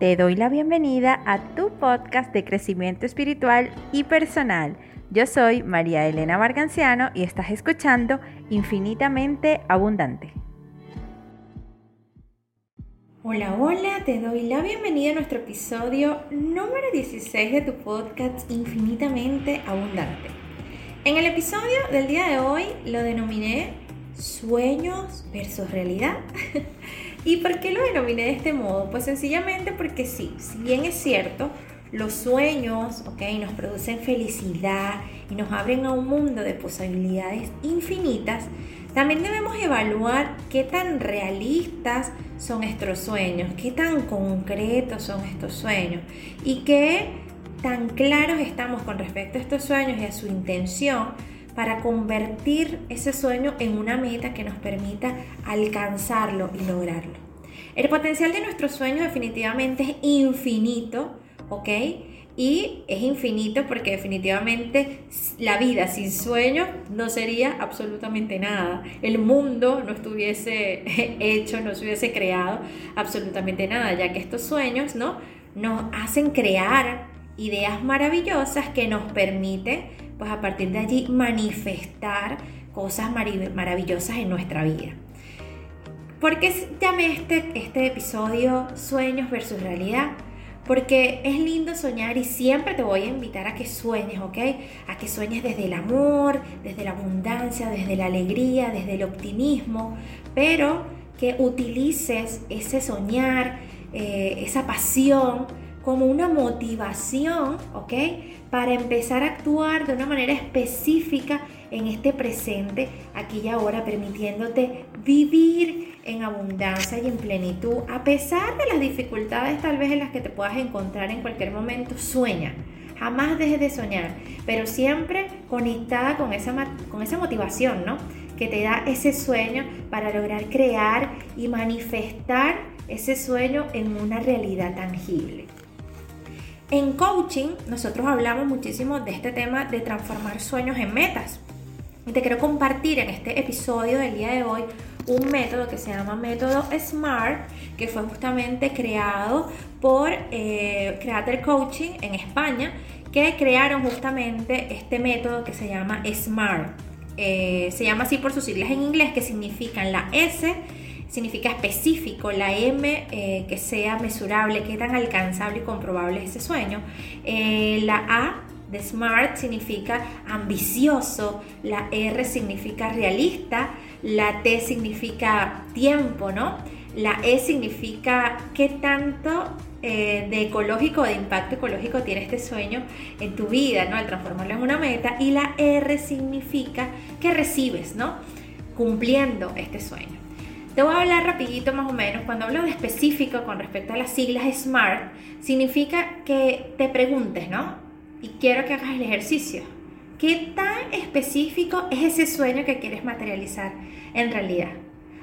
Te doy la bienvenida a tu podcast de crecimiento espiritual y personal. Yo soy María Elena Marganciano y estás escuchando Infinitamente Abundante. Hola, hola, te doy la bienvenida a nuestro episodio número 16 de tu podcast Infinitamente Abundante. En el episodio del día de hoy lo denominé sueños versus realidad. ¿Y por qué lo denominé de este modo? Pues sencillamente porque sí, si bien es cierto, los sueños. Nos producen felicidad y nos abren a un mundo de posibilidades infinitas, también debemos evaluar qué tan realistas son estos sueños, qué tan concretos son estos sueños y qué tan claros estamos con respecto a estos sueños y a su intención para convertir ese sueño en una meta que nos permita alcanzarlo y lograrlo. El potencial de nuestros sueños definitivamente es infinito, ¿ok? Y es infinito porque definitivamente la vida sin sueños no sería absolutamente nada. El mundo no estuviese hecho, no se hubiese creado absolutamente nada, ya que estos sueños, ¿no? Nos hacen crear ideas maravillosas que nos permiten pues a partir de allí manifestar cosas maravillosas en nuestra vida. ¿Por qué llamé este, este episodio Sueños versus Realidad? Porque es lindo soñar y siempre te voy a invitar a que sueñes, ¿ok? A que sueñes desde el amor, desde la abundancia, desde la alegría, desde el optimismo, pero que utilices ese soñar, eh, esa pasión como una motivación, ¿ok? Para empezar a actuar de una manera específica en este presente, aquí y ahora, permitiéndote vivir en abundancia y en plenitud, a pesar de las dificultades tal vez en las que te puedas encontrar en cualquier momento, sueña. Jamás dejes de soñar, pero siempre conectada con esa, con esa motivación, ¿no? Que te da ese sueño para lograr crear y manifestar ese sueño en una realidad tangible. En coaching nosotros hablamos muchísimo de este tema de transformar sueños en metas. Y te quiero compartir en este episodio del día de hoy un método que se llama método SMART, que fue justamente creado por eh, Creator Coaching en España, que crearon justamente este método que se llama SMART. Eh, se llama así por sus siglas en inglés, que significan la S, significa específico, la M eh, que sea mesurable, que tan alcanzable y comprobable es ese sueño, eh, la A de SMART significa ambicioso, la R significa realista, la T significa tiempo, ¿no? La E significa qué tanto eh, de ecológico, de impacto ecológico tiene este sueño en tu vida, ¿no? Al transformarlo en una meta. Y la R significa que recibes, ¿no? Cumpliendo este sueño. Te voy a hablar rapidito más o menos. Cuando hablo de específico con respecto a las siglas SMART, significa que te preguntes, ¿no? Y quiero que hagas el ejercicio. ¿Qué tan específico es ese sueño que quieres materializar en realidad?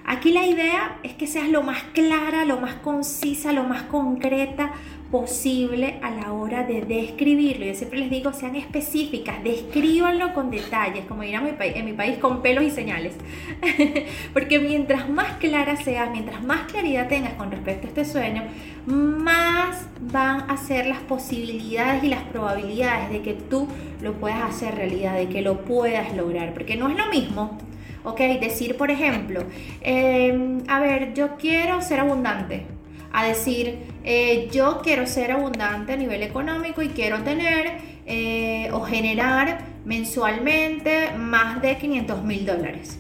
Aquí la idea es que seas lo más clara, lo más concisa, lo más concreta posible a la hora de describirlo. Yo siempre les digo, sean específicas, descríbanlo con detalles, como dirán en mi país, con pelos y señales. Porque mientras más clara seas, mientras más claridad tengas con respecto a este sueño, más van a ser las posibilidades y las probabilidades de que tú lo puedas hacer realidad, de que lo puedas lograr. Porque no es lo mismo, ¿ok? Decir, por ejemplo, em, a ver, yo quiero ser abundante a decir, eh, yo quiero ser abundante a nivel económico y quiero tener eh, o generar mensualmente más de 500 mil dólares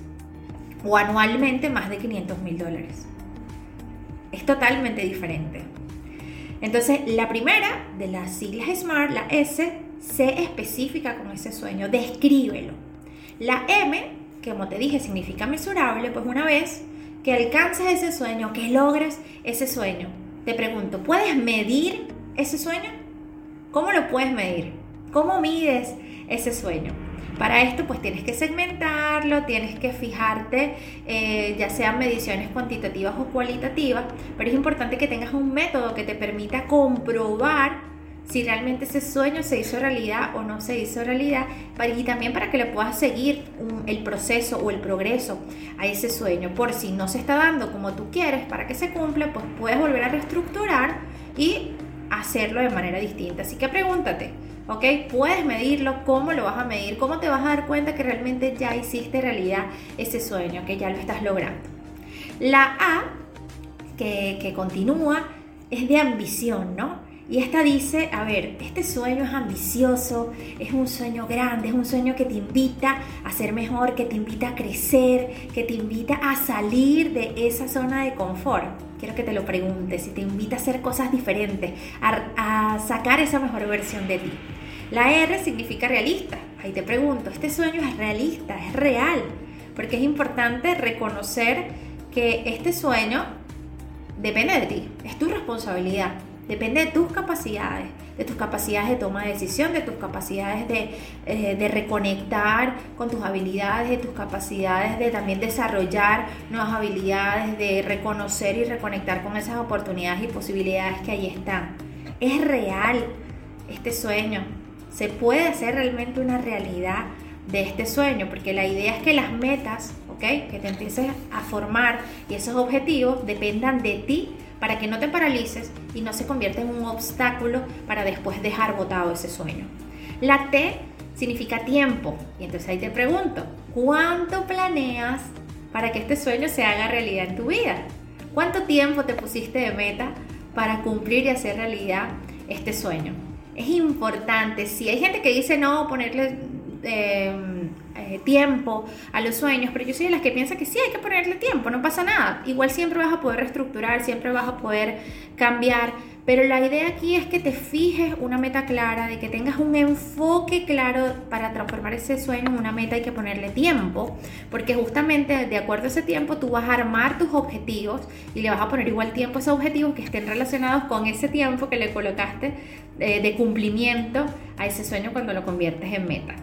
o anualmente más de 500 mil dólares. Es totalmente diferente. Entonces, la primera de las siglas SMART, la S, sé específica con ese sueño, descríbelo. La M, que como te dije significa mesurable, pues una vez que alcances ese sueño, que logres ese sueño. Te pregunto, ¿puedes medir ese sueño? ¿Cómo lo puedes medir? ¿Cómo mides ese sueño? Para esto pues tienes que segmentarlo, tienes que fijarte eh, ya sean mediciones cuantitativas o cualitativas, pero es importante que tengas un método que te permita comprobar si realmente ese sueño se hizo realidad o no se hizo realidad, y también para que le puedas seguir el proceso o el progreso a ese sueño. Por si no se está dando como tú quieres para que se cumpla, pues puedes volver a reestructurar y hacerlo de manera distinta. Así que pregúntate, ¿ok? Puedes medirlo, ¿cómo lo vas a medir? ¿Cómo te vas a dar cuenta que realmente ya hiciste realidad ese sueño, que ya lo estás logrando? La A, que, que continúa, es de ambición, ¿no? Y esta dice, a ver, este sueño es ambicioso, es un sueño grande, es un sueño que te invita a ser mejor, que te invita a crecer, que te invita a salir de esa zona de confort. Quiero que te lo preguntes, si te invita a hacer cosas diferentes, a, a sacar esa mejor versión de ti. La R significa realista. Ahí te pregunto, ¿este sueño es realista, es real? Porque es importante reconocer que este sueño depende de ti, es tu responsabilidad. Depende de tus capacidades, de tus capacidades de toma de decisión, de tus capacidades de, eh, de, reconectar con tus habilidades, de tus capacidades de también desarrollar nuevas habilidades, de reconocer y reconectar con esas oportunidades y posibilidades que ahí están. Es real este sueño. Se puede hacer realmente una realidad de este sueño, porque la idea es que las metas, ¿ok? Que te empieces a formar y esos objetivos dependan de ti para que no te paralices y no se convierta en un obstáculo para después dejar botado ese sueño. La T significa tiempo. Y entonces ahí te pregunto, ¿cuánto planeas para que este sueño se haga realidad en tu vida? ¿Cuánto tiempo te pusiste de meta para cumplir y hacer realidad este sueño? Es importante, si hay gente que dice no, ponerle... Eh, eh, tiempo a los sueños, pero yo soy de las que piensa que sí hay que ponerle tiempo, no pasa nada. Igual siempre vas a poder reestructurar, siempre vas a poder cambiar, pero la idea aquí es que te fijes una meta clara, de que tengas un enfoque claro para transformar ese sueño en una meta hay que ponerle tiempo, porque justamente de acuerdo a ese tiempo tú vas a armar tus objetivos y le vas a poner igual tiempo a esos objetivos que estén relacionados con ese tiempo que le colocaste eh, de cumplimiento a ese sueño cuando lo conviertes en meta.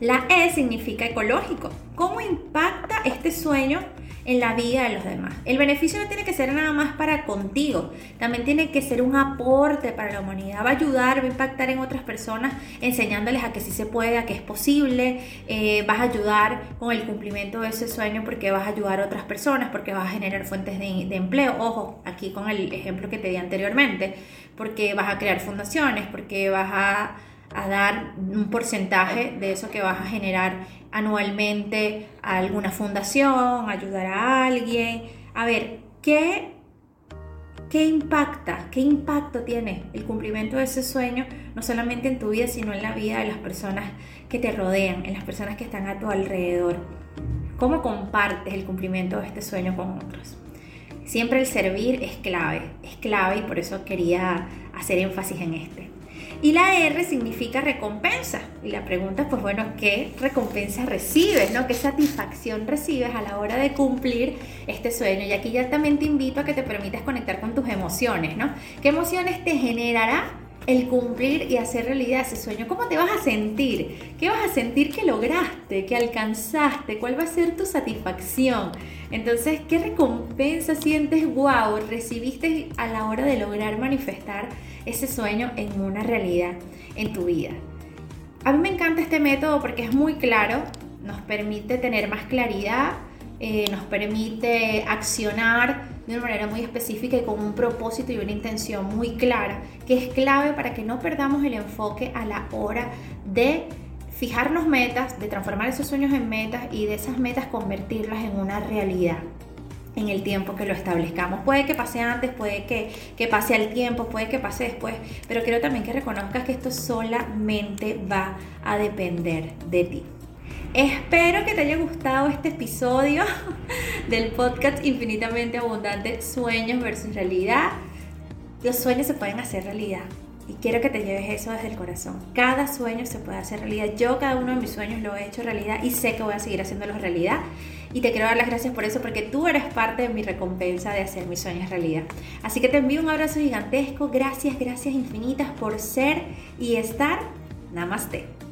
La E significa ecológico. ¿Cómo impacta este sueño en la vida de los demás? El beneficio no tiene que ser nada más para contigo, también tiene que ser un aporte para la humanidad. Va a ayudar, va a impactar en otras personas, enseñándoles a que sí se puede, a que es posible. Eh, vas a ayudar con el cumplimiento de ese sueño porque vas a ayudar a otras personas, porque vas a generar fuentes de, de empleo. Ojo, aquí con el ejemplo que te di anteriormente, porque vas a crear fundaciones, porque vas a a dar un porcentaje de eso que vas a generar anualmente a alguna fundación, ayudar a alguien. A ver, ¿qué, qué impacta? ¿Qué impacto tiene el cumplimiento de ese sueño, no solamente en tu vida, sino en la vida de las personas que te rodean, en las personas que están a tu alrededor? ¿Cómo compartes el cumplimiento de este sueño con otros? Siempre el servir es clave, es clave y por eso quería hacer énfasis en este. Y la R significa recompensa. Y la pregunta, pues bueno, ¿qué recompensa recibes? ¿no? ¿Qué satisfacción recibes a la hora de cumplir este sueño? Y aquí ya también te invito a que te permitas conectar con tus emociones, ¿no? ¿Qué emociones te generará el cumplir y hacer realidad ese sueño? ¿Cómo te vas a sentir? ¿Qué vas a sentir que lograste, que alcanzaste? ¿Cuál va a ser tu satisfacción? Entonces, ¿qué recompensa sientes? ¡Wow! Recibiste a la hora de lograr manifestar ese sueño en una realidad en tu vida. A mí me encanta este método porque es muy claro, nos permite tener más claridad, eh, nos permite accionar de una manera muy específica y con un propósito y una intención muy clara, que es clave para que no perdamos el enfoque a la hora de fijarnos metas, de transformar esos sueños en metas y de esas metas convertirlas en una realidad en el tiempo que lo establezcamos. Puede que pase antes, puede que, que, pase al tiempo, puede que pase después, pero quiero también que reconozcas que esto solamente va a depender de ti. Espero que te haya gustado este episodio del podcast Infinitamente Abundante, Sueños versus Realidad. Los sueños se pueden hacer realidad. Y quiero que te lleves eso desde el corazón. Cada sueño se puede hacer realidad. Yo cada uno de mis sueños lo he hecho realidad y sé que voy a seguir haciéndolo realidad. Y te quiero dar las gracias por eso porque tú eres parte de mi recompensa de hacer mis sueños realidad. Así que te envío un abrazo gigantesco. Gracias, gracias infinitas por ser y estar. Namaste.